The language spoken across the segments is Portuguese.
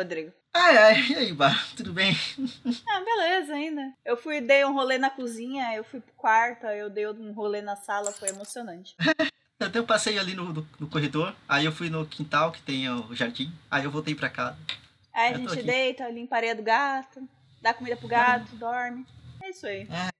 Rodrigo? Ai, ai, e aí, Bah, tudo bem? Ah, beleza ainda. Eu fui, dei um rolê na cozinha, eu fui pro quarto, aí eu dei um rolê na sala, foi emocionante. Até eu passei ali no, no, no corredor, aí eu fui no quintal que tem o jardim, aí eu voltei pra casa. Aí a Eu gente deita, limpa a areia do gato, dá comida pro gato, dorme. É isso aí. É.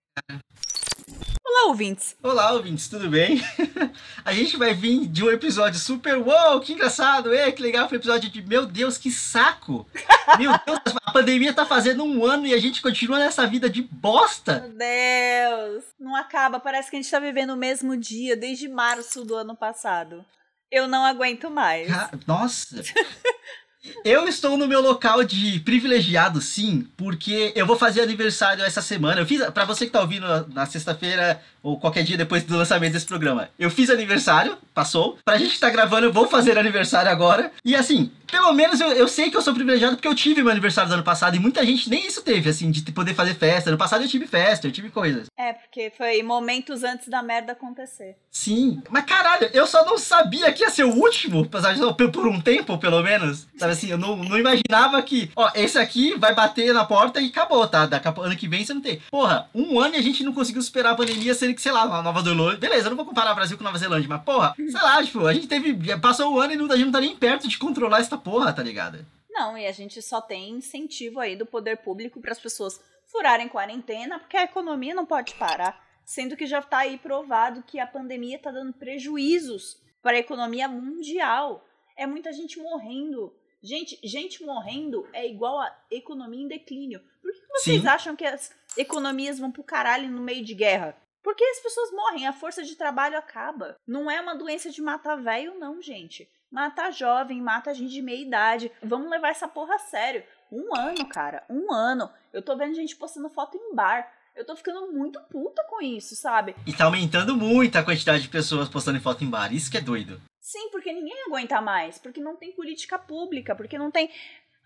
Olá, ouvintes. Olá, ouvintes, tudo bem? A gente vai vir de um episódio super uou, que engraçado, é, que legal, foi um episódio de meu Deus, que saco! Meu Deus, a pandemia tá fazendo um ano e a gente continua nessa vida de bosta! Meu Deus. Não acaba, parece que a gente tá vivendo o mesmo dia desde março do ano passado. Eu não aguento mais. Ca- Nossa! Eu estou no meu local de privilegiado, sim, porque eu vou fazer aniversário essa semana. Eu fiz, pra você que tá ouvindo na sexta-feira ou qualquer dia depois do lançamento desse programa, eu fiz aniversário, passou. Pra gente que tá gravando, eu vou fazer aniversário agora. E assim, pelo menos eu, eu sei que eu sou privilegiado porque eu tive meu aniversário do ano passado e muita gente nem isso teve, assim, de poder fazer festa. Ano passado eu tive festa, eu tive coisas. É, porque foi momentos antes da merda acontecer. Sim, mas caralho, eu só não sabia que ia ser o último, apesar de- por por um tempo, pelo menos. Sabe assim, eu não, não imaginava que, ó, esse aqui vai bater na porta e acabou, tá? Daqui a, ano que vem você não tem. Porra, um ano e a gente não conseguiu superar a pandemia, sendo que, sei lá, na Nova Zelândia. Beleza, eu não vou comparar Brasil com Nova Zelândia, mas, porra, sei lá, tipo, a gente teve. Passou o ano e não, a gente não tá nem perto de controlar essa porra, tá ligado? Não, e a gente só tem incentivo aí do poder público para as pessoas furarem quarentena, porque a economia não pode parar. Sendo que já tá aí provado que a pandemia tá dando prejuízos para a economia mundial. É muita gente morrendo. Gente, gente morrendo é igual a economia em declínio. Por que vocês Sim. acham que as economias vão pro caralho no meio de guerra? Porque as pessoas morrem, a força de trabalho acaba. Não é uma doença de matar velho, não, gente. Mata jovem, mata gente de meia idade. Vamos levar essa porra a sério. Um ano, cara, um ano. Eu tô vendo gente postando foto em bar. Eu tô ficando muito puta com isso, sabe? E tá aumentando muito a quantidade de pessoas postando foto em bar, isso que é doido. Sim, porque ninguém aguenta mais. Porque não tem política pública. Porque não tem.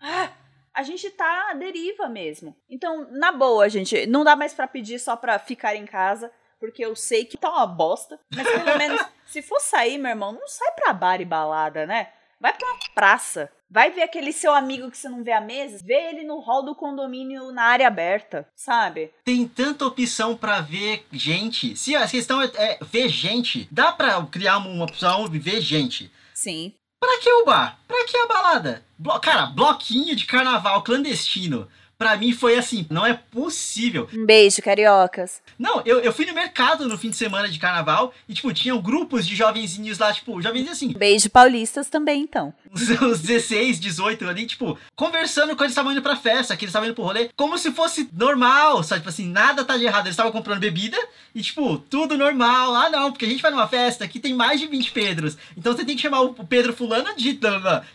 Ah, a gente tá à deriva mesmo. Então, na boa, gente, não dá mais pra pedir só pra ficar em casa. Porque eu sei que tá uma bosta. Mas pelo menos, se for sair, meu irmão, não sai pra bar e balada, né? Vai pra uma praça. Vai ver aquele seu amigo que você não vê há meses. Vê ele no hall do condomínio na área aberta, sabe? Tem tanta opção pra ver gente. Se a questão é, é ver gente, dá pra criar uma opção de ver gente. Sim. Pra que o bar? Pra que a balada? Blo- cara, bloquinho de carnaval clandestino. Pra mim foi assim, não é possível. Um beijo, cariocas. Não, eu, eu fui no mercado no fim de semana de carnaval e, tipo, tinham grupos de jovenzinhos lá, tipo, jovenzinhos assim, Beijo paulistas também, então. uns, uns 16, 18 ali, tipo, conversando quando eles estavam indo pra festa, que eles estavam indo pro rolê, como se fosse normal, sabe? Tipo assim, nada tá de errado. Eles estavam comprando bebida e, tipo, tudo normal. Ah, não, porque a gente vai numa festa que tem mais de 20 Pedros. Então você tem que chamar o Pedro Fulano de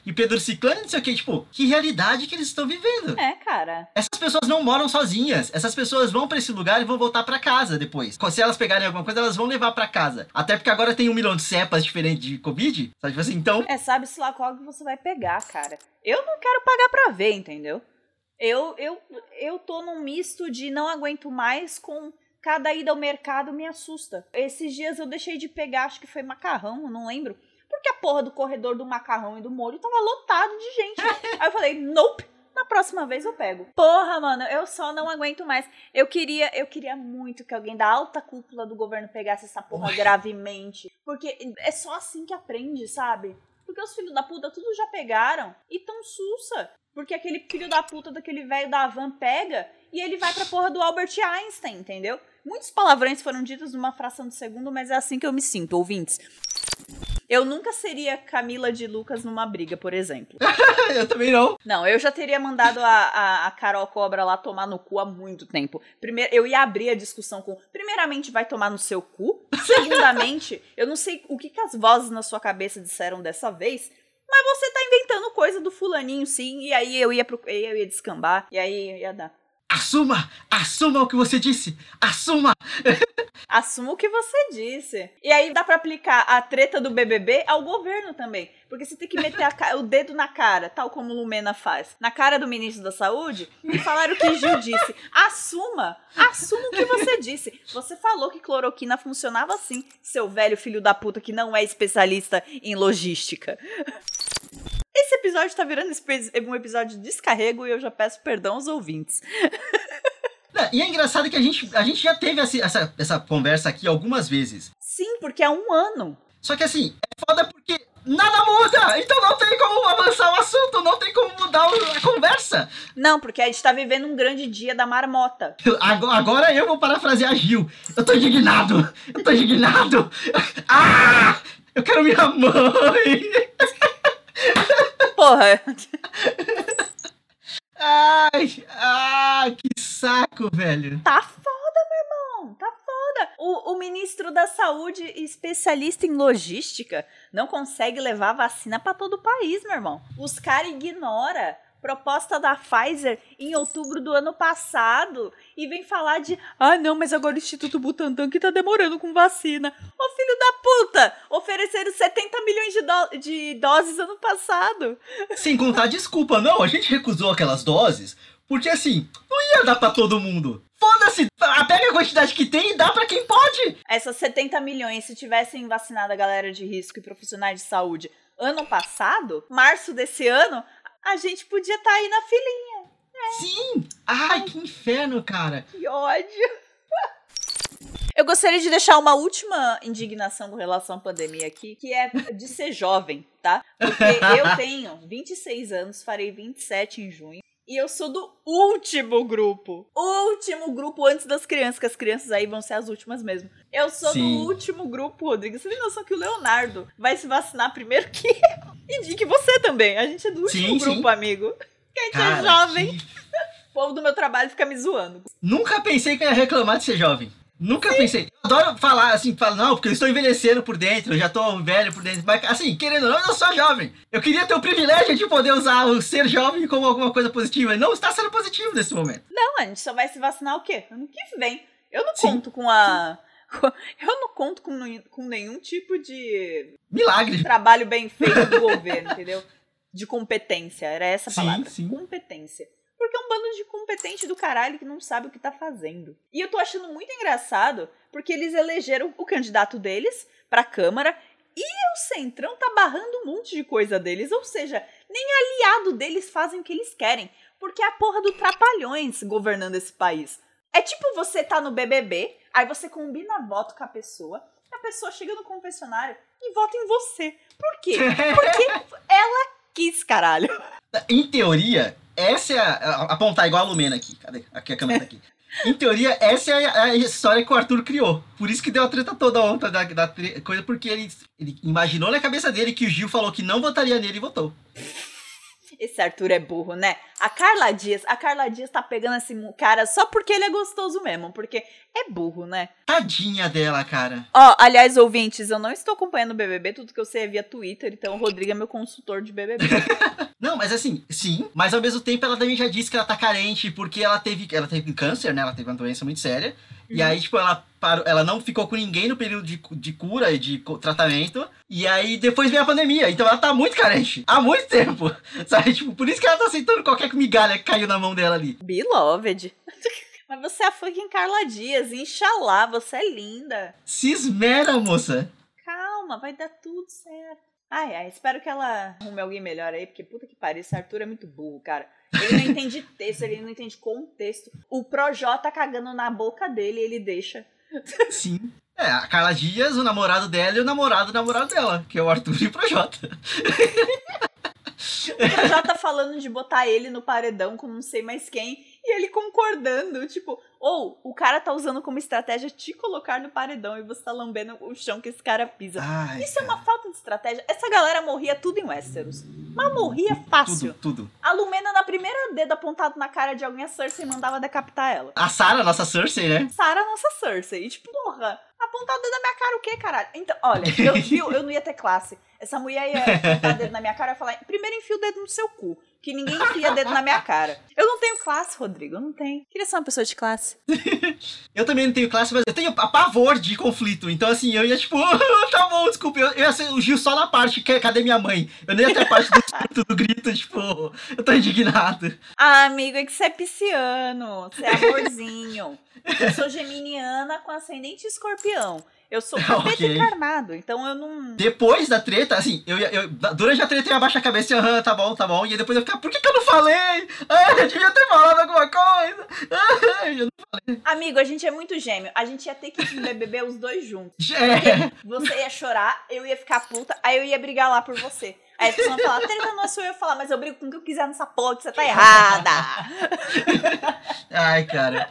e Pedro Ciclano, não sei o que. Tipo, que realidade que eles estão vivendo. É, cara. Essas pessoas não moram sozinhas. Essas pessoas vão pra esse lugar e vão voltar pra casa depois. Se elas pegarem alguma coisa, elas vão levar pra casa. Até porque agora tem um milhão de cepas diferentes de Covid. Sabe? Tipo assim, então. É, sabe-se lá qual que você vai pegar, cara. Eu não quero pagar pra ver, entendeu? Eu, eu, eu tô num misto de não aguento mais com cada ida ao mercado me assusta. Esses dias eu deixei de pegar, acho que foi macarrão, não lembro. Porque a porra do corredor do macarrão e do molho tava lotado de gente. Aí eu falei, nope. Na próxima vez eu pego. Porra, mano, eu só não aguento mais. Eu queria, eu queria muito que alguém da alta cúpula do governo pegasse essa porra Ui. gravemente. Porque é só assim que aprende, sabe? Porque os filhos da puta tudo já pegaram e tão sussa. Porque aquele filho da puta daquele velho da van pega e ele vai pra porra do Albert Einstein, entendeu? Muitos palavrões foram ditos numa fração de segundo, mas é assim que eu me sinto, ouvintes. Eu nunca seria Camila de Lucas numa briga, por exemplo. eu também não. Não, eu já teria mandado a, a, a Carol Cobra lá tomar no cu há muito tempo. Primeiro, eu ia abrir a discussão com. Primeiramente, vai tomar no seu cu. Segundamente, eu não sei o que, que as vozes na sua cabeça disseram dessa vez. Mas você tá inventando coisa do fulaninho, sim. E aí eu ia, pro, eu ia descambar. E aí ia dar. Assuma! Assuma o que você disse! Assuma! Assuma o que você disse. E aí dá pra aplicar a treta do BBB ao governo também. Porque você tem que meter o dedo na cara, tal como Lumena faz. Na cara do ministro da Saúde e falar o que Gil disse. Assuma! Assuma o que você disse. Você falou que cloroquina funcionava assim, seu velho filho da puta que não é especialista em logística. Episódio tá virando um episódio de descarrego e eu já peço perdão aos ouvintes. E é engraçado que a gente, a gente já teve essa, essa, essa conversa aqui algumas vezes. Sim, porque há um ano. Só que assim, é foda porque nada muda! Então não tem como avançar o assunto, não tem como mudar a conversa. Não, porque a gente tá vivendo um grande dia da marmota. Agora, agora eu vou parafrasear Gil. Eu tô indignado! Eu tô indignado! Ah! Eu quero minha mãe! Porra! Ai, ai, que saco, velho. Tá foda, meu irmão. Tá foda. O, o ministro da Saúde, especialista em logística, não consegue levar vacina para todo o país, meu irmão. Os caras ignoram proposta da Pfizer em outubro do ano passado e vem falar de ah não, mas agora o Instituto Butantan que tá demorando com vacina. Ô filho da puta, ofereceram 70 milhões de, do de doses ano passado. Sem contar desculpa, não, a gente recusou aquelas doses porque assim, não ia dar para todo mundo. Foda-se, pega a quantidade que tem e dá para quem pode. Essas 70 milhões, se tivessem vacinado a galera de risco e profissionais de saúde ano passado, março desse ano, a gente podia estar tá aí na filinha. É. Sim! Ai, que inferno, cara! Que ódio! Eu gostaria de deixar uma última indignação com relação à pandemia aqui, que é de ser jovem, tá? Porque eu tenho 26 anos, farei 27 em junho. E eu sou do último grupo. Último grupo antes das crianças, que as crianças aí vão ser as últimas mesmo. Eu sou Sim. do último grupo, Rodrigo. Você tem noção que o Leonardo vai se vacinar primeiro que eu? E que você também. A gente é do último sim, grupo, sim. amigo. Que a gente é Cara, é jovem. Que... O povo do meu trabalho fica me zoando. Nunca pensei que ia reclamar de ser jovem. Nunca Sim. pensei. Eu adoro falar assim, falar, não, porque eu estou envelhecendo por dentro, eu já estou velho por dentro. Mas, assim, querendo ou não, eu não sou jovem. Eu queria ter o privilégio de poder usar o ser jovem como alguma coisa positiva. Não está sendo positivo nesse momento. Não, a gente só vai se vacinar o quê? Ano que vem. Eu não Sim. conto com a. Eu não conto com, com nenhum tipo de. Milagre. Trabalho bem feito do governo, entendeu? De competência. Era essa a palavra. Sim, sim. Competência. Porque é um bando de competente do caralho que não sabe o que tá fazendo. E eu tô achando muito engraçado porque eles elegeram o candidato deles pra Câmara e o Centrão tá barrando um monte de coisa deles. Ou seja, nem aliado deles fazem o que eles querem. Porque é a porra do Trapalhões governando esse país. É tipo você tá no BBB, aí você combina voto com a pessoa, a pessoa chega no confessionário e vota em você. Por quê? Porque ela quis, caralho. Em teoria, essa é a. Apontar igual a Lumena aqui. Cadê? Aqui a câmera tá aqui. Em teoria, essa é a, a, história que o Arthur criou. Por isso que deu a treta toda ontem da, da coisa, porque ele, ele imaginou na cabeça dele que o Gil falou que não votaria nele e votou. Esse Arthur é burro, né? A Carla Dias, a Carla Dias tá pegando esse cara só porque ele é gostoso mesmo, porque é burro, né? Tadinha dela, cara. Ó, aliás, ouvintes, eu não estou acompanhando o BBB, tudo que eu sei é via Twitter, então o Rodrigo é meu consultor de BBB. não, mas assim, sim, mas ao mesmo tempo ela também já disse que ela tá carente porque ela teve, ela teve câncer, né? Ela teve uma doença muito séria. E aí, tipo, ela parou, ela não ficou com ninguém no período de, de cura e de tratamento. E aí depois veio a pandemia. Então ela tá muito carente. Há muito tempo. Sabe? Tipo, por isso que ela tá aceitando qualquer migalha que caiu na mão dela ali. Beloved. Mas você é a fucking Carla Dias, Inxalá, você é linda. Se esmera, moça. Calma, vai dar tudo certo. Ai, ai, espero que ela arrume alguém melhor aí, porque puta que pariu, esse Arthur é muito burro, cara. Ele não entende texto, ele não entende contexto. O Projota tá cagando na boca dele e ele deixa. Sim. É, a Carla Dias, o namorado dela e o namorado do namorado dela, que é o Arthur e o Projota. o Projota falando de botar ele no paredão com não sei mais quem. E ele concordando, tipo, ou o cara tá usando como estratégia te colocar no paredão e você tá lambendo o chão que esse cara pisa. Ai, Isso cara. é uma falta de estratégia. Essa galera morria tudo em Westeros. Mas morria fácil. Tudo, tudo. A Lumena, na primeira dedo apontado na cara de alguém, a Cersei mandava decapitar ela. A Sarah, nossa Cersei, né? Sarah, nossa Cersei. E tipo, porra, apontar o dedo na minha cara o quê, caralho? Então, olha, eu, viu, eu não ia ter classe. Essa mulher ia apontar o dedo na minha cara e falar, primeiro enfia o dedo no seu cu que ninguém enfia dedo na minha cara. Eu não tenho classe, Rodrigo, eu não tenho. Queria ser uma pessoa de classe. eu também não tenho classe, mas eu tenho a pavor de conflito. Então, assim, eu ia tipo, tá bom, desculpa, eu, eu ia ser o Gil só na parte, que, cadê minha mãe? Eu nem ia ter a parte do grito, do grito, tipo, eu tô indignado. Ah, amigo, é que você é pisciano, você é amorzinho. Eu sou geminiana com ascendente escorpião. Eu sou capeta Ok. encarnado, então eu não. Depois da treta, assim, eu, ia- eu, durante a treta eu abaixo a cabeça e aham, tá bom, tá bom. E aí depois eu ficava, por que, que eu não falei? Ah, eu devia ter falado alguma coisa. Ah, eu não- Amigo, a gente é muito gêmeo. A gente ia ter que ir BBB os dois juntos. É, Você ia chorar, eu ia ficar puta, aí eu ia brigar lá por você. Aí as pessoas iam falar, treta não é sua, eu ia falar, mas eu brigo com o que eu quiser nessa porra, que você tá errada. Ai, cara.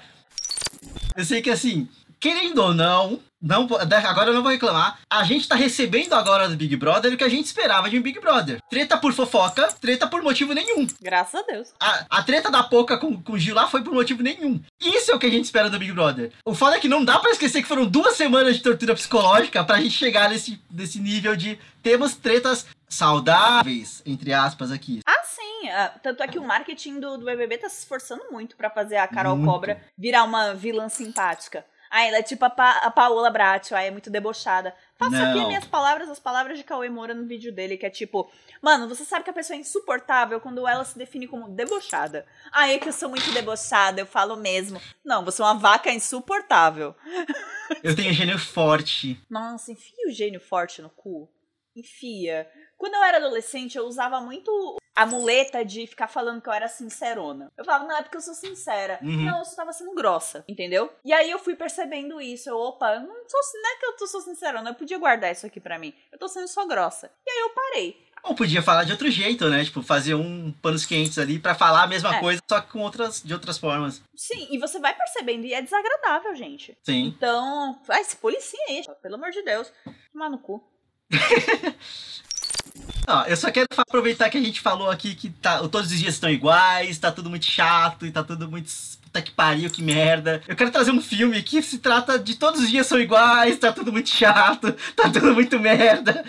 Eu sei que assim, querendo ou não, não, vou- agora eu não vou reclamar. A gente tá recebendo agora do Big Brother o que a gente esperava de um Big Brother. Treta por fofoca, treta por motivo nenhum. Graças a Deus. A, a treta da Poca com, com o Gil lá foi por motivo nenhum. Isso é o que a gente espera do Big Brother. O foda é que não dá pra esquecer que foram duas semanas de tortura psicológica pra gente chegar nesse, nesse nível de temos tretas saudáveis, entre aspas, aqui. Ah, sim. ah, tanto é que o marketing do, do BBB tá se esforçando muito pra fazer a Carol Muito. Cobra virar uma vilã simpática. Ah, ela é tipo a, pa a Paola Bracho, aí é muito debochada. Faço aqui Não. minhas palavras, as palavras de Cauê Moura no vídeo dele, que é tipo, mano, você sabe que a pessoa é insuportável quando ela se define como debochada. Ah, é que eu sou muito debochada, eu falo mesmo. Não, você é uma vaca insuportável. Eu tenho gênio forte. Nossa, enfia o gênio forte no cu. Enfia. Quando eu era adolescente, eu usava muito a muleta de ficar falando que eu era sincerona. Eu falava, não, é porque eu sou sincera. Uhum. Não, eu só tava sendo grossa, entendeu? E aí eu fui percebendo isso. Eu, opa, eu não, sou, não é que eu tô, sou sincerona, eu podia guardar isso aqui pra mim. Eu tô sendo só grossa. E aí eu parei. Ou podia falar de outro jeito, né? Tipo, fazer um panos quentes ali pra falar a mesma É. coisa, só que com outras, de outras formas. Sim, e você vai percebendo, e é desagradável, gente. Sim. Então, ai, se policia aí, pelo amor de Deus. Tomar no cu. Ó, eu só quero aproveitar que a gente falou aqui que tá, todos os dias estão iguais, tá tudo muito chato e tá tudo muito. Puta que pariu, que merda. Eu quero trazer um filme que se trata de todos os dias são iguais, tá tudo muito chato, tá tudo muito merda.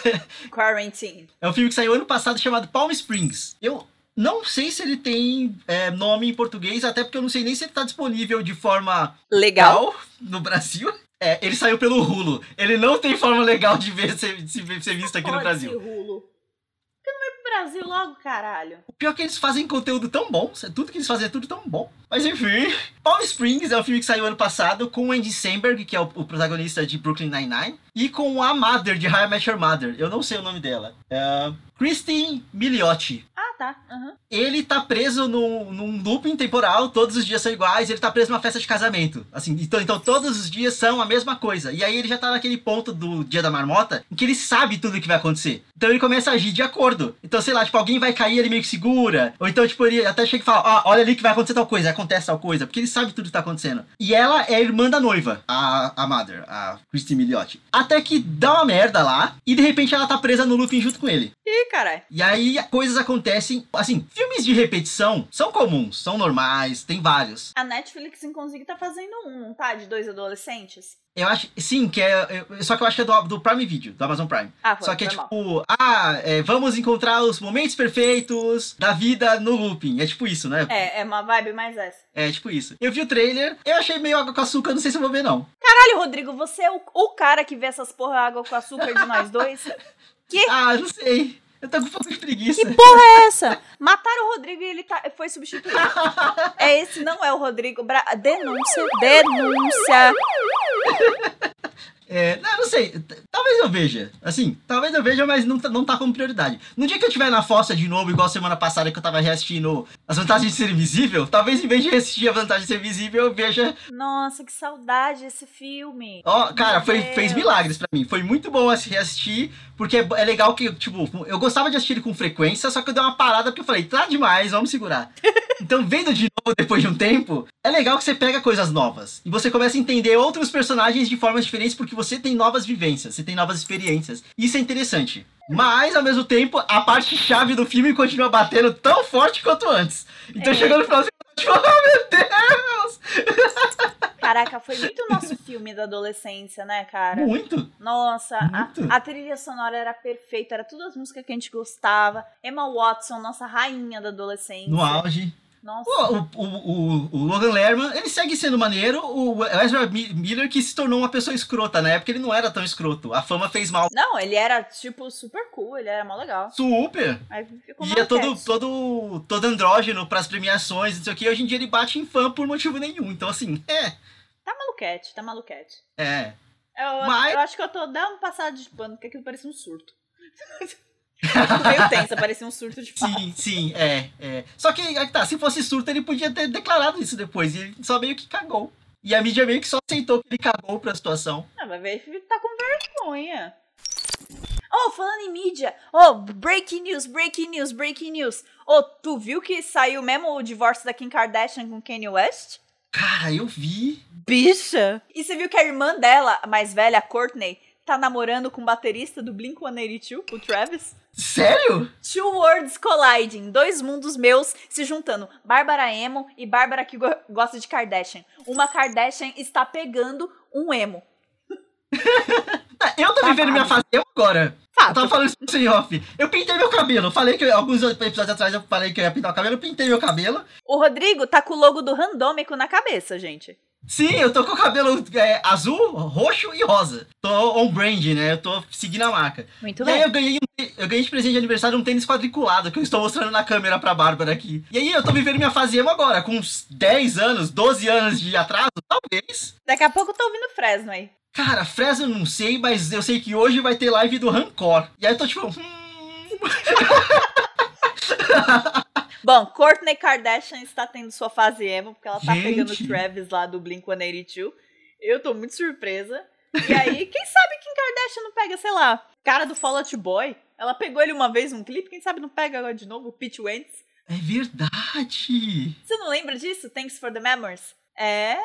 Quarantine. É um filme que saiu ano passado chamado Palm Springs. Eu não sei se ele tem é, nome em português, até porque eu não sei nem se ele tá disponível de forma legal no Brasil. É, ele saiu pelo Hulu. Ele não tem forma legal de ver ser, se ver- ser visto aqui no Pode Brasil. ser Hulu. Por que não vai pro Brasil logo, caralho? O pior é que eles fazem conteúdo tão bom, tudo que eles fazem é tudo tão bom. Mas enfim, Palm Springs é um filme que saiu ano passado com o Andy Samberg, que é o, o protagonista de Brooklyn Nine-Nine, e com a Mother de How I Met Your Mother. Eu não sei o nome dela. É, Christine Milioti. Ah, tá. Aham. Ele tá preso num, num looping temporal, todos os dias são iguais, ele tá preso numa festa de casamento. Assim, então, então todos os dias são a mesma coisa. E aí ele já tá naquele ponto do dia da marmota em que ele sabe tudo o que vai acontecer. Então ele começa a agir de acordo. Então, sei lá, tipo, alguém vai cair, ele meio que segura. Ou então, tipo, ele até chega e fala, ó, olha ali que vai acontecer tal coisa, acontece tal coisa, porque ele sabe tudo que tá acontecendo. E ela é a irmã da noiva, a, a Mother, a Christine Milioti. Até que dá uma merda lá, e de repente ela tá presa no looping junto com ele. Ih, caralho. E aí coisas acontecem. Assim, filmes de repetição são comuns, são normais, tem vários. A Netflix, inclusive, tá fazendo um, não tá? De dois adolescentes. Eu acho. Sim, que é. só que eu acho que é do, do Prime Video, do Amazon Prime. Ah, foi, Só que é tipo, ah, é, vamos encontrar os momentos perfeitos da vida no looping. É tipo isso, né? É, é uma vibe mais essa. É tipo isso. Eu vi o trailer, eu achei meio água com açúcar, não sei se eu vou ver, não. Caralho, Rodrigo, você é o, o cara que vê essas porra água com açúcar de nós dois? Que? Ah, não sei. Eu tô com um pouco de preguiça. Que porra é essa? Mataram o Rodrigo e ele tá, foi substituído. É esse, não é o Rodrigo. Bra... Denúncia, denúncia. É, não, não sei. Talvez eu veja. Assim, talvez eu veja, mas não, tá- não tá como prioridade. No dia que eu tiver na fossa de novo, igual semana passada que eu tava reassistindo As Vantagens de Ser Invisível, talvez em vez de reassistir A Vantagem de Ser Invisível, eu veja. Nossa, que saudade esse filme. Ó, cara, Meu foi, fez milagres pra mim. Foi muito bom assi- reassistir, porque é, é legal que, tipo, eu gostava de assistir ele com frequência, só que eu dei uma parada porque eu falei, tá demais, vamos segurar. Então, vendo de novo depois de um tempo, é legal que você pega coisas novas. E você começa a entender outros personagens de formas diferentes porque você tem novas vivências, você tem novas experiências. Isso é interessante. Mas, ao mesmo tempo, a parte chave do filme continua batendo tão forte quanto antes. Então, É. chegando no eu tipo, oh meu Deus! Caraca, foi muito nosso filme da adolescência, né, cara? Muito! Nossa, a, Muito. a trilha sonora era perfeita, era tudo as músicas que a gente gostava. Emma Watson, nossa rainha da adolescência. No auge. Nossa. O, o, o, Logan Lerman, ele segue sendo maneiro. O Ezra Mi- Miller que se tornou uma pessoa escrota. Na época ele não era tão escroto. A fama fez mal. Não, ele era, tipo, super cool, ele era mó legal. Super! Aí ficou E é todo, todo, todo andrógeno pras premiações, não sei o que. Hoje em dia ele bate em fã por motivo nenhum. Então, assim, é. Tá maluquete, tá maluquete. É. Eu, Mas- eu acho que eu tô dando uma passada de pano, porque aquilo parecia um surto. eu fico meio tensa, parecia um surto de fato. Sim, sim, é, é. Só que, tá, se fosse surto, ele podia ter declarado isso depois. E ele só meio que cagou. E a mídia meio que só aceitou que ele cagou pra situação. Ah, ver ele tá com vergonha. Oh, falando em mídia. Oh, breaking news, breaking news, breaking news. Oh, tu viu que saiu mesmo o divórcio da Kim Kardashian com Kanye West? Cara, eu vi. Bicha! E você viu que a irmã dela, a mais velha, a Courtney, tá namorando com o baterista do Blink-182, o Travis? Sério? Two worlds colliding, dois mundos meus se juntando. Bárbara emo e Bárbara que go- gosta de Kardashian. Uma Kardashian está pegando um emo. Eu tô vivendo minha fase eu agora. Eu Fato. tava falando isso sem off. Eu pintei meu cabelo. Falei que alguns episódios atrás eu falei que eu ia pintar o cabelo. Eu pintei meu cabelo. O Rodrigo tá com o logo do Randômico na cabeça, gente. Sim, eu tô com o cabelo é, azul, roxo e rosa. Tô on brand, né? Eu tô seguindo a marca. Muito E aí eu ganhei, um- eu ganhei de presente de aniversário um tênis quadriculado que eu estou mostrando na câmera pra Bárbara aqui. E aí eu tô vivendo minha fase emo agora, com uns 10 anos, 12 anos de atraso, talvez. Daqui a pouco eu tô ouvindo Fresno aí. Cara, Fresno eu não sei, mas eu sei que hoje vai ter live do Rancor. E aí eu tô tipo, hum... Bom, Courtney Kardashian está tendo sua fase emo, porque ela tá Gente. pegando o Travis lá do Blink-182. Eu tô muito surpresa. E aí, quem sabe Kim Kardashian não pega, sei lá, cara do Fall Out Boy? Ela pegou ele uma vez num clipe, quem sabe não pega agora de novo, o Pete Wentz. É verdade! Você não lembra disso? Thanks for the Memories? É,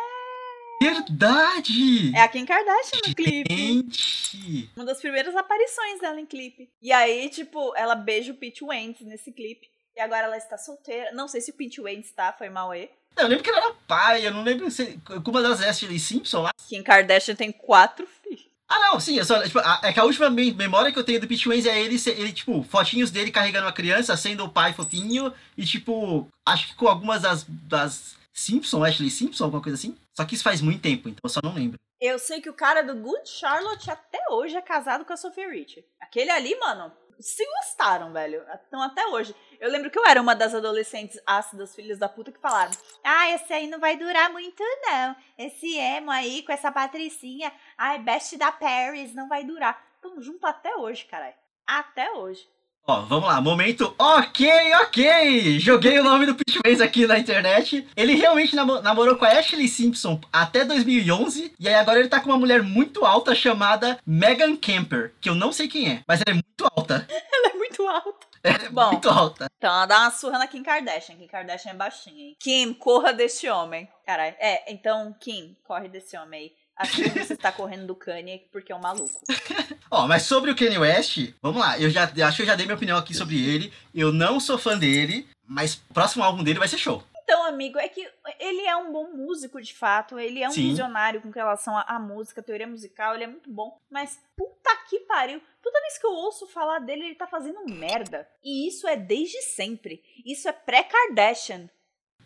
Verdade! é a Kim Kardashian no clipe. Gente! Uma das primeiras aparições dela em clipe. E aí, tipo, ela beija o Pete Wentz nesse clipe. E agora ela está solteira. Não sei se o Pete Wentz tá, foi mal aí. Não, eu lembro que ela era pai, eu não lembro se. Com uma das Ashley Simpson lá. Kim Kardashian tem quatro filhos. Ah, não, sim, eu só, tipo, a- é que a última me- memória que eu tenho do Pete Wentz é ele, ele, tipo, fotinhos dele carregando uma criança, sendo o pai fofinho, e, tipo, acho que com algumas das, das Simpson, Ashley Simpson, alguma coisa assim. Só que isso faz muito tempo, então eu só não lembro. Eu sei que o cara do Good Charlotte até hoje é casado com a Sophia Rich. Aquele ali, mano, se gostaram, velho. Então até hoje. Eu lembro que eu era uma das adolescentes ácidas, filhas da puta, que falaram: Ah, esse aí não vai durar muito, não. Esse emo aí com essa patricinha. Ai, best da Paris, não vai durar. Tamo junto até hoje, caralho. Até hoje. Ó, vamos lá, momento ok, ok! Joguei o nome do Wentz aqui na internet. Ele realmente namo- namorou com a Ashley Simpson até 2011, e aí agora ele tá com uma mulher muito alta chamada Megan Camper, que eu não sei quem é, mas ela é muito alta. Ela é muito alta. É Bom. muito alta. Então ela dá uma surra na Kim Kardashian. Kim Kardashian é baixinha, hein? Kim, corra deste homem. Caralho. É, então, Kim, corre desse homem aí. Assim que você está correndo do Kanye porque é um maluco. Ó, mas sobre o Kanye West, vamos lá, eu já acho que eu já dei minha opinião aqui sobre ele. Eu não sou fã dele, mas o próximo álbum dele vai ser show. Então, amigo, é que ele é um bom músico de fato. Ele é um Sim. visionário com relação à, à música, à teoria musical. Ele é muito bom. Mas puta que pariu. Toda vez que eu ouço falar dele, ele tá fazendo merda. E isso é desde sempre. Isso é pré-Kardashian.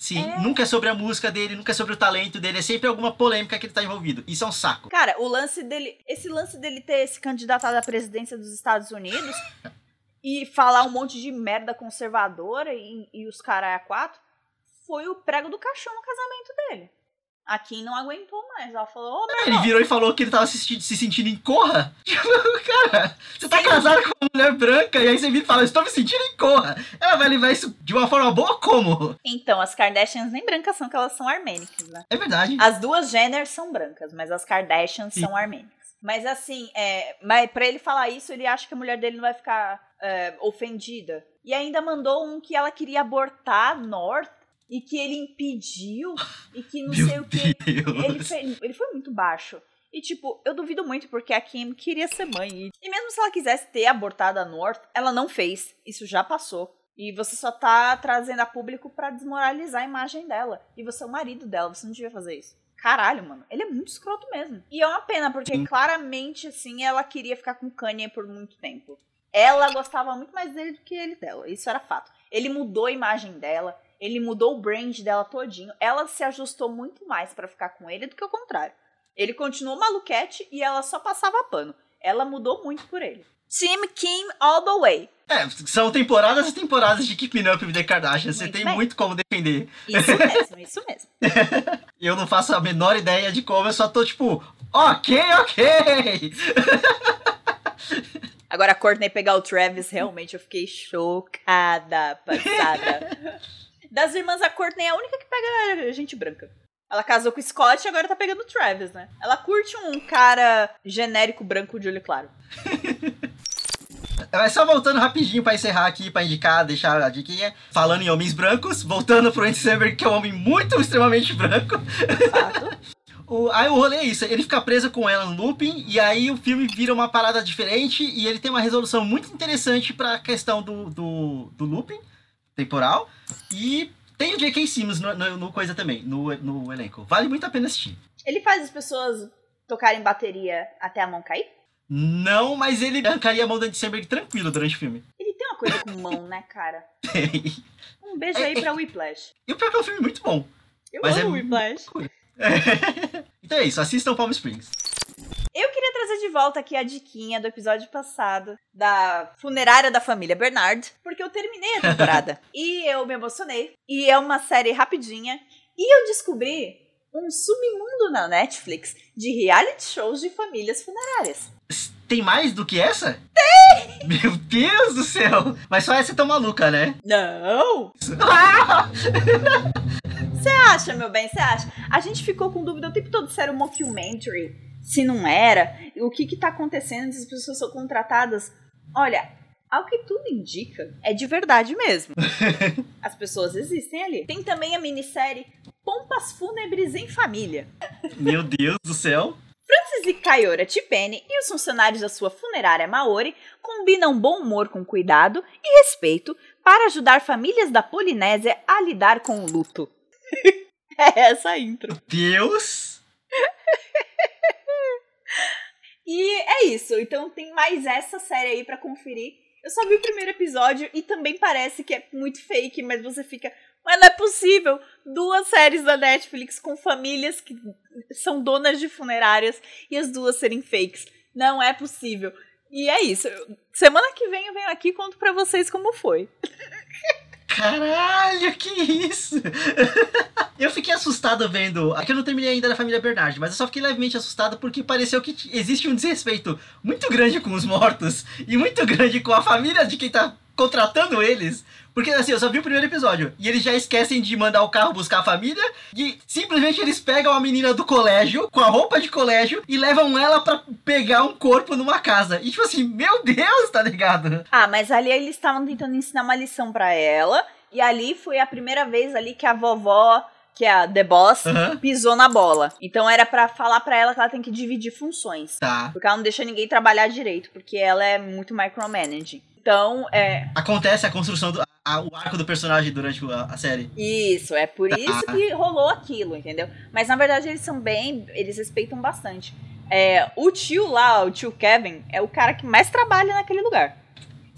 Sim, É. nunca é sobre a música dele, nunca é sobre o talento dele, é sempre alguma polêmica que ele tá envolvido. Isso é um saco. Cara, o lance dele. Esse lance dele ter se candidatado à presidência dos Estados Unidos e falar um monte de merda conservadora e, e os caras a quatro foi o prego do caixão no casamento dele. A Kim não aguentou mais. Ela falou: Ô, meu Ele irmão, virou e falou que ele tava se, senti- se sentindo em corra. Tipo, cara, você tá Sim. casado com uma mulher branca e aí você vira e fala, estou me sentindo em corra. Ela vai levar isso de uma forma boa como? Então, as Kardashians nem brancas são, que elas são armênicas, né? É verdade. As duas Jenner são brancas, mas as Kardashians Sim. são armênicas. Mas assim, é, mas pra ele falar isso, ele acha que a mulher dele não vai ficar é, ofendida. E ainda mandou um que ela queria abortar North e que ele impediu e que não sei Meu o que. Ele, fe- ele foi muito baixo. E, tipo, eu duvido muito porque a Kim queria ser mãe. E, mesmo se ela quisesse ter abortado a North, ela não fez. Isso já passou. E você só tá trazendo a público pra desmoralizar a imagem dela. E você é o marido dela, você não devia fazer isso. Caralho, mano. Ele é muito escroto mesmo. E é uma pena, porque Sim. claramente, assim, ela queria ficar com o Kanye por muito tempo. Ela gostava muito mais dele do que ele dela. Isso era fato. Ele mudou a imagem dela. Ele mudou o brand dela todinho. Ela se ajustou muito mais pra ficar com ele do que o contrário. Ele continuou maluquete e ela só passava pano. Ela mudou muito por ele. Team Kim all the way. É, são temporadas e temporadas de Keeping Up with the Kardashians. Você Muito tem bem. muito como defender. Isso mesmo, isso mesmo. Eu não faço a menor ideia de como, eu só tô tipo, ok, ok. Agora a Courtney pegar o Travis, realmente eu fiquei chocada, passada. Das irmãs, a Courtney é a única que pega gente branca. Ela casou com o Scott e agora tá pegando o Travis, né? Ela curte um cara genérico branco de olho claro. Mas só voltando rapidinho pra encerrar aqui, pra indicar, deixar a diquinha. Falando em homens brancos, voltando pro Andy Samberg, que é um homem muito extremamente branco. Fato. O, aí o rolê é isso, ele fica preso com ela no looping, e aí o filme vira uma parada diferente, e ele tem uma resolução muito interessante pra questão do, do, do looping temporal. E tem o J.K. Simmons no, no, no, coisa também, no, no elenco. Vale muito a pena assistir. Ele faz as pessoas tocarem bateria até a mão cair? Não, mas ele arrancaria a mão do Andy Samberg tranquilo durante o filme. Ele tem uma coisa com mão, né, cara? Tem. Um beijo aí pra Whiplash. E o pior é que é um filme muito bom. Eu Mas amo é Whiplash. então é isso, assistam Palm Springs. Trazer de volta aqui a diquinha do episódio passado da funerária da família Bernard, porque eu terminei a temporada e eu me emocionei. E é uma série rapidinha. E eu descobri um submundo na Netflix de reality shows de famílias funerárias. Tem mais do que essa? Tem! Meu Deus do céu! Mas só essa é tão maluca, né? Não! Você acha, meu bem? Você acha? A gente ficou com dúvida o tempo todo se era um mockumentary, se não era, o que que tá acontecendo, se as pessoas são contratadas. Olha, ao que tudo indica, é de verdade mesmo. As pessoas existem ali. Tem também a minissérie Pompas Fúnebres em Família. Meu Deus do céu! Francis e Kayora Tipene e os funcionários da sua funerária Maori combinam bom humor com cuidado e respeito para ajudar famílias da Polinésia a lidar com o luto. é essa a intro. Deus! E é isso. Então tem mais essa série aí pra conferir. Eu só vi o primeiro episódio e também parece que é muito fake, mas você fica. Mas não é possível! Duas séries da Netflix com famílias que são donas de funerárias e as duas serem fakes. Não é possível. E é isso. Semana que vem eu venho aqui e conto pra vocês como foi. Caralho, que isso? eu fiquei assustado vendo. Aqui eu não terminei ainda da família Bernard, mas eu só fiquei levemente assustado porque pareceu que existe um desrespeito muito grande com os mortos e muito grande com a família de quem tá contratando eles. Porque assim, eu só vi o primeiro episódio e eles já esquecem de mandar o carro buscar a família e simplesmente eles pegam a menina do colégio com a roupa de colégio e levam ela para pegar um corpo numa casa. E tipo assim, meu Deus, tá ligado? Ah, mas ali eles estavam tentando ensinar uma lição para ela. E ali foi a primeira vez ali que a vovó, que é a The Boss, Aham. pisou na bola. Então era para falar para ela que ela tem que dividir funções. Tá. Porque ela não deixa ninguém trabalhar direito, porque ela é muito micromanaging. Então, é. Acontece a construção do a- o arco do personagem durante a, a série. Isso, é por isso que rolou aquilo, entendeu? Mas na verdade eles são bem. Eles respeitam bastante. É, o tio lá, o tio Kevin, é o cara que mais trabalha naquele lugar.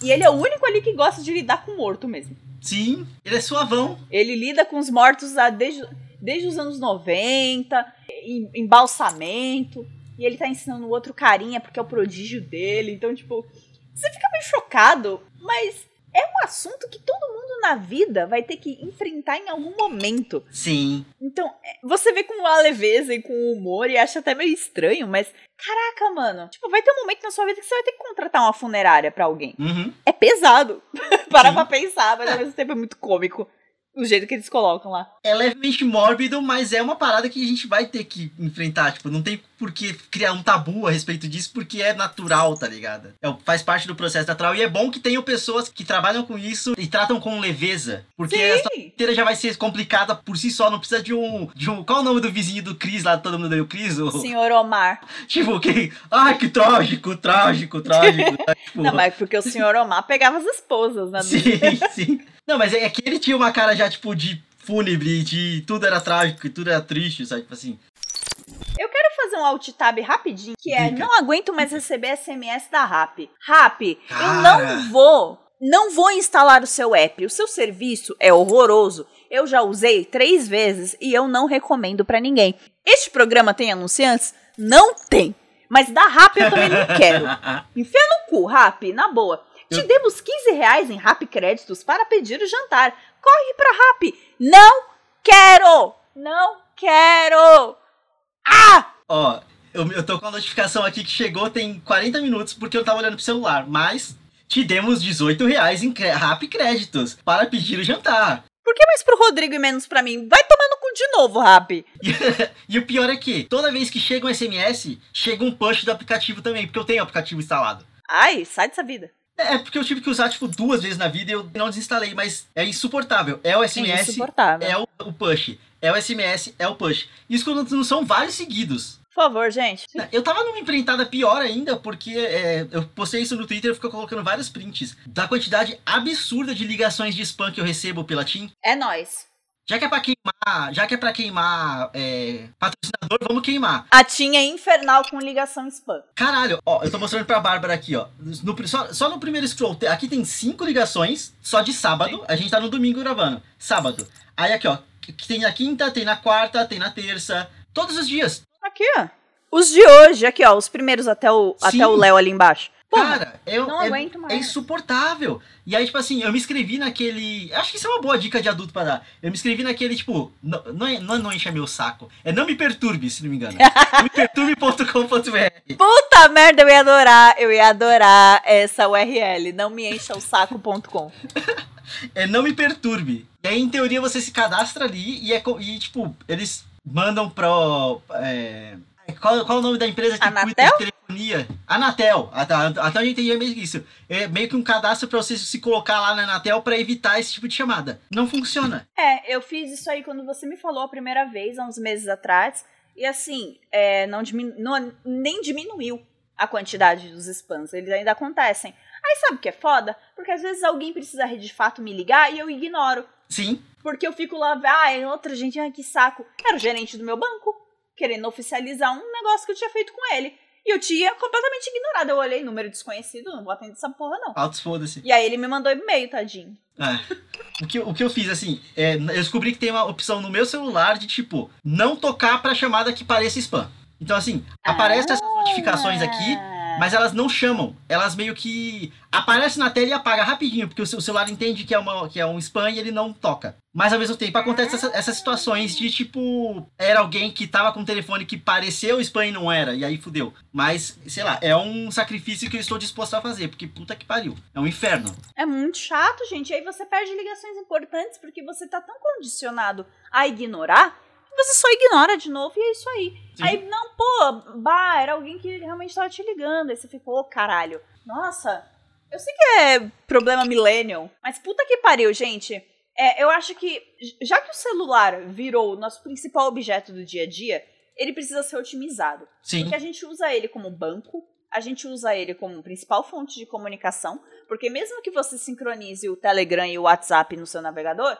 E ele é o único ali que gosta de lidar com morto mesmo. Sim, ele é suavão. Ele lida com os mortos há desde, desde os anos 90, em- embalsamento. E ele tá ensinando o outro carinha porque é o prodígio dele. Então, tipo, você fica meio chocado, mas é um assunto que todo mundo na vida vai ter que enfrentar em algum momento. Sim. Então, é, você vê com a leveza e com o humor e acha até meio estranho, mas caraca, mano. Tipo, vai ter um momento na sua vida que você vai ter que contratar uma funerária pra alguém. Uhum. É pesado. Para Sim. pra pensar, mas ao mesmo tempo é muito cômico. O jeito que eles colocam lá. É levemente mórbido, mas é uma parada que a gente vai ter que enfrentar. Tipo, não tem por que criar um tabu a respeito disso, porque é natural, tá ligado? É, faz parte do processo natural. E é bom que tenham pessoas que trabalham com isso e tratam com leveza. Porque a história Sim. inteira já vai ser complicada por si só. Não precisa de um. De um qual é o nome do vizinho do Cris lá? Todo mundo deu Cris? O- Senhor Omar. Tipo, que. Ai, que trágico, trágico, trágico. tipo, Não, mas porque o senhor Omar pegava as esposas, né? Sim, sim. Não, mas é que ele tinha uma cara já, tipo, de fúnebre, de tudo era trágico e tudo era triste, sabe? Tipo assim. Eu quero fazer um alt tab rapidinho, que é Diga. não aguento mais receber SMS da RAP. RAP, eu não vou, não vou instalar o seu app. O seu serviço é horroroso. Eu já usei três vezes e eu não recomendo pra ninguém. Este programa tem anunciantes? Não tem. Mas da RAP eu também não quero. Enfia no cu, Rap, na boa. Te demos 15 reais em Rap Créditos para pedir o jantar. Corre pra Rap. Não quero! Não quero! Ah! Ó, eu, eu tô com a notificação aqui que chegou tem 40 minutos porque eu tava olhando pro celular, mas te demos 18 reais em rap créditos para pedir o jantar. Por que mais pro Rodrigo e menos pra mim? Vai tomar no cu de novo, Rap. e o pior é que toda vez que chega um SMS, chega um push do aplicativo também, porque eu tenho o aplicativo instalado. Ai, sai dessa vida. É, porque eu tive que usar, tipo, duas vezes na vida e eu não desinstalei, mas é insuportável. É o SMS, é, insuportável. é o, o push. É o SMS, é o push. Isso quando não são vários seguidos. Por favor, gente. Eu tava numa empreitada pior ainda, porque é, eu postei isso no Twitter e fico colocando vários prints da quantidade absurda de ligações de spam que eu recebo pela TIM. É nós. Já que é pra queimar, já que é pra queimar é, patrocinador, vamos queimar. A TIM é infernal com ligação spam. Caralho, ó, eu tô mostrando pra Bárbara aqui, ó. No, só, só no primeiro scroll, aqui tem cinco ligações, só de sábado. Sim. A gente tá no domingo gravando. Sábado. Aí aqui, ó, tem na quinta, tem na quarta, tem na terça. Todos os dias. Aqui, ó. Os de hoje, aqui, ó, os primeiros até o até o Léo ali embaixo. Porra, Cara, eu, não é, aguento mais. É insuportável. E aí, tipo assim, eu me inscrevi naquele. Acho que isso é uma boa dica de adulto pra dar. Eu me inscrevi naquele, tipo, não, não, é, não, não enche meu saco. É não me perturbe, se não me engano. não me perturbe.com.br. Puta merda, eu ia adorar. Eu ia adorar essa URL. Não me encha o saco.com. é não me perturbe. E aí, em teoria, você se cadastra ali e, é, e tipo, eles mandam pro. É, qual, qual é o nome da empresa que Anatel? cuida de telefonia? Anatel. Até, até a gente entendia meio isso. É meio que um cadastro para você se colocar lá na Anatel para evitar esse tipo de chamada. Não funciona. É, eu fiz isso aí quando você me falou a primeira vez, há uns meses atrás. E assim, é, não, diminu não nem diminuiu a quantidade dos spams. Eles ainda acontecem. Aí sabe o que é foda? Porque às vezes alguém precisa de fato me ligar e eu ignoro. Sim. Porque eu fico lá, ah, é outra gente, ai que saco. Era o gerente do meu banco, querendo oficializar um negócio que eu tinha feito com ele. E eu tinha completamente ignorado. Eu olhei, número desconhecido, não vou atender essa porra, não. Altos foda-se. E aí ele me mandou e-mail, tadinho. É. O que, o que eu fiz, assim, é, eu descobri que tem uma opção no meu celular de, tipo, não tocar pra chamada que pareça spam. Então, assim, aparecem ah. essas notificações aqui, mas elas não chamam. Elas meio que aparecem na tela e apaga rapidinho, porque o seu celular entende que é, uma, que é um spam e ele não toca. Mas ao mesmo tempo acontece essa, essas situações de tipo, era alguém que tava com um telefone que pareceu spam e não era, e aí fudeu. Mas, sei lá, é um sacrifício que eu estou disposto a fazer, porque puta que pariu. É um inferno. É muito chato, gente. E aí você perde ligações importantes porque você tá tão condicionado a ignorar você só ignora de novo e é isso aí. Sim. Aí, não, pô, bah, era alguém que realmente tava te ligando. Aí você ficou, oh, caralho. Nossa, eu sei que é problema millennial, mas puta que pariu, gente. É, eu acho que, já que o celular virou o nosso principal objeto do dia a dia, ele precisa ser otimizado. Sim. Porque a gente usa ele como banco, a gente usa ele como principal fonte de comunicação, porque mesmo que você sincronize o Telegram e o WhatsApp no seu navegador,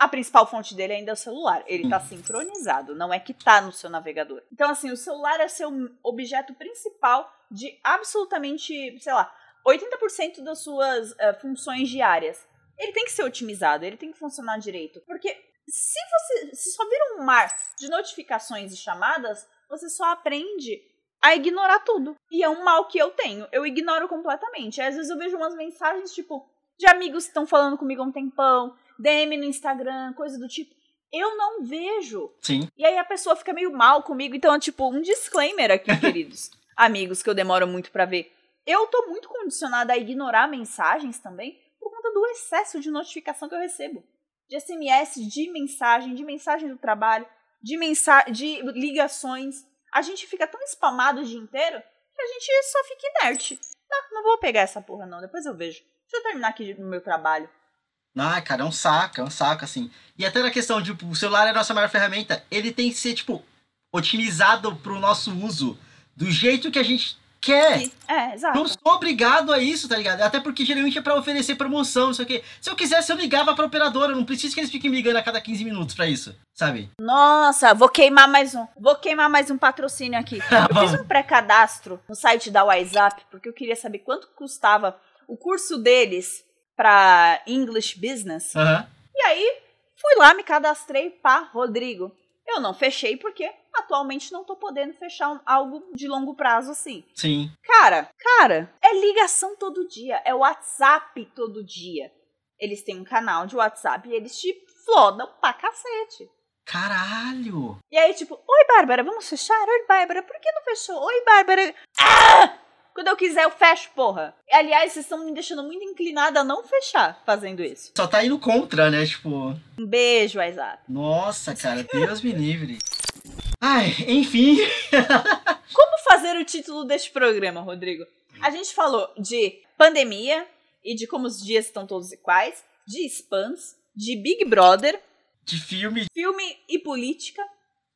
a principal fonte dele ainda é o celular. Ele está sincronizado, não é que está no seu navegador. Então, assim, o celular é seu objeto principal de absolutamente, sei lá, 80% das suas uh, funções diárias. Ele tem que ser otimizado, ele tem que funcionar direito. Porque se você se só vira um mar de notificações e chamadas, você só aprende a ignorar tudo. E é um mal que eu tenho. Eu ignoro completamente. Às vezes eu vejo umas mensagens, tipo, de amigos que estão falando comigo há um tempão, DM no Instagram, coisa do tipo. Eu não vejo. Sim. E aí a pessoa fica meio mal comigo. Então, tipo, um disclaimer aqui, queridos amigos, que eu demoro muito para ver. Eu tô muito condicionada a ignorar mensagens também por conta do excesso de notificação que eu recebo. De SMS, de mensagem, de mensagem do trabalho, de, mensa de ligações. A gente fica tão spamado o dia inteiro que a gente só fica inerte. Não, não vou pegar essa porra não, depois eu vejo. Deixa eu terminar aqui no meu trabalho. Ah, cara, é um saco, é um saco, assim. E até na questão de, tipo, o celular é a nossa maior ferramenta, ele tem que ser, tipo, otimizado pro nosso uso do jeito que a gente quer. É, exato. Não sou obrigado a isso, tá ligado? Até porque geralmente é pra oferecer promoção, não sei o quê. Se eu quisesse, eu ligava pra operadora. Não preciso que eles fiquem me ligando a cada 15 minutos pra isso, sabe? Nossa, vou queimar mais um. Vou queimar mais um patrocínio aqui. eu fiz um pré-cadastro no site da WhatsApp, porque eu queria saber quanto custava o curso deles para English Business. Uhum. E aí, fui lá, me cadastrei, pá, Rodrigo. Eu não fechei porque atualmente não tô podendo fechar um, algo de longo prazo assim. Sim. Cara, cara, é ligação todo dia, é WhatsApp todo dia. Eles têm um canal de WhatsApp e eles te flodam pra cacete. Caralho! E aí, tipo, oi, Bárbara, vamos fechar? Oi, Bárbara, por que não fechou? Oi, Bárbara. Ah! Quando eu quiser, eu fecho, porra. Aliás, vocês estão me deixando muito inclinada a não fechar fazendo isso. Só tá indo contra, né? Tipo. Um beijo, Isaac. Nossa, cara, Deus me livre. Ai, enfim. Como fazer o título deste programa, Rodrigo? A gente falou de pandemia e de como os dias estão todos iguais, de spams, de Big Brother, De filme. filme e política.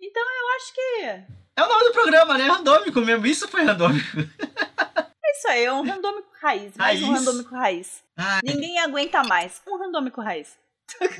Então eu acho que É o nome do programa, né? Randômico mesmo. Isso foi randômico. isso aí, é um randômico raiz. Mais um Raiz. randômico raiz. Ai, Ninguém aguenta mais. Um randômico raiz.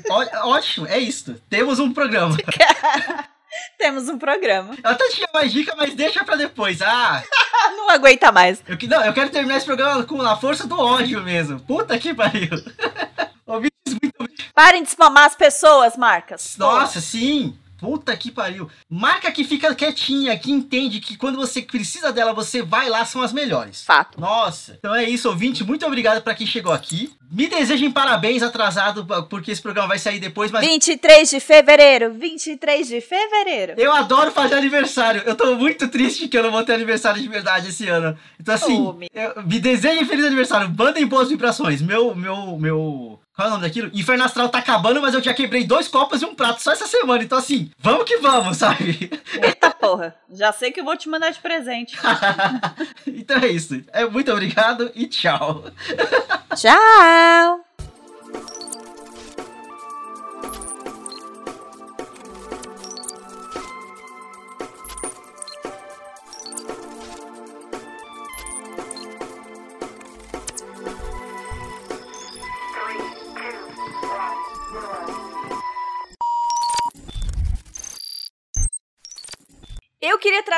ó- ótimo, é isso. Temos um programa. Temos um programa. Eu até tinha mais dica, mas deixa pra depois. Ah, Ah, não aguenta mais. eu, não, eu quero terminar esse programa com a força do ódio mesmo. Puta que pariu. Ouvintes, muito. Parem de spamar as pessoas, marcas. Nossa, sim. Puta que pariu. Marca que fica quietinha, que entende que quando você precisa dela, você vai lá, são as melhores. Fato. Nossa. Então é isso, ouvinte. Muito obrigado pra quem chegou aqui. Me desejem parabéns atrasado, porque esse programa vai sair depois, mas 23 de fevereiro. 23 de fevereiro. eu adoro fazer aniversário. Eu tô muito triste que eu não vou ter aniversário de verdade esse ano. Então assim, Oh, meu. eu- me desejem feliz aniversário. Mandem boas vibrações. Meu, meu, meu... Qual é o nome daquilo? Inferno Astral tá acabando, mas eu já quebrei dois copos e um prato só essa semana. Então assim, vamos que vamos, sabe? Eita porra. Já sei que eu vou te mandar de presente. então é isso. É, muito obrigado e tchau. Tchau.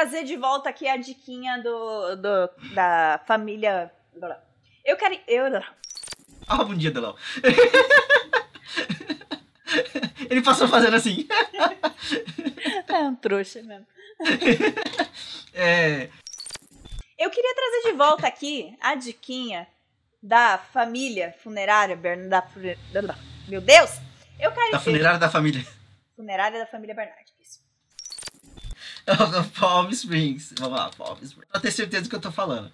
Trazer de volta aqui a diquinha do, do da família. Eu quero. Eu, Ah, bom dia, Delão. Ele passou fazendo assim. é um trouxa mesmo. É, Eu queria trazer de volta aqui a diquinha da família funerária Bern... da... fu- Meu Deus! Eu quero da funerária da família. funerária da família Bernard. Palm Springs. Vamos lá, Palm Springs. Pra ter certeza do que eu tô falando.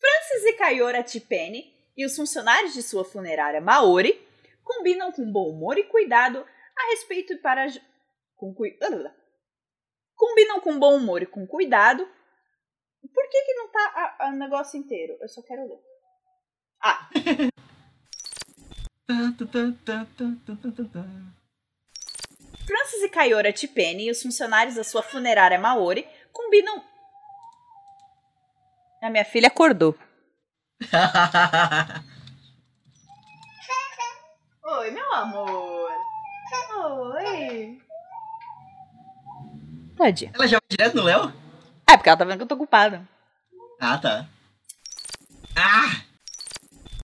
Francis e Kayora Tipene e os funcionários de sua funerária Maori combinam com bom humor e cuidado a respeito para com cui... combinam com bom humor e com cuidado. Por que que não tá o negócio inteiro? Eu só quero ler. Ah, Francis e Kayora Tipene e os funcionários da sua funerária Maori combinam. A minha filha acordou. Oi, meu amor. Oi. Tadinha. Ela já vai direto no Léo? É, porque ela tá vendo que eu tô ocupada. Ah, tá. Ah!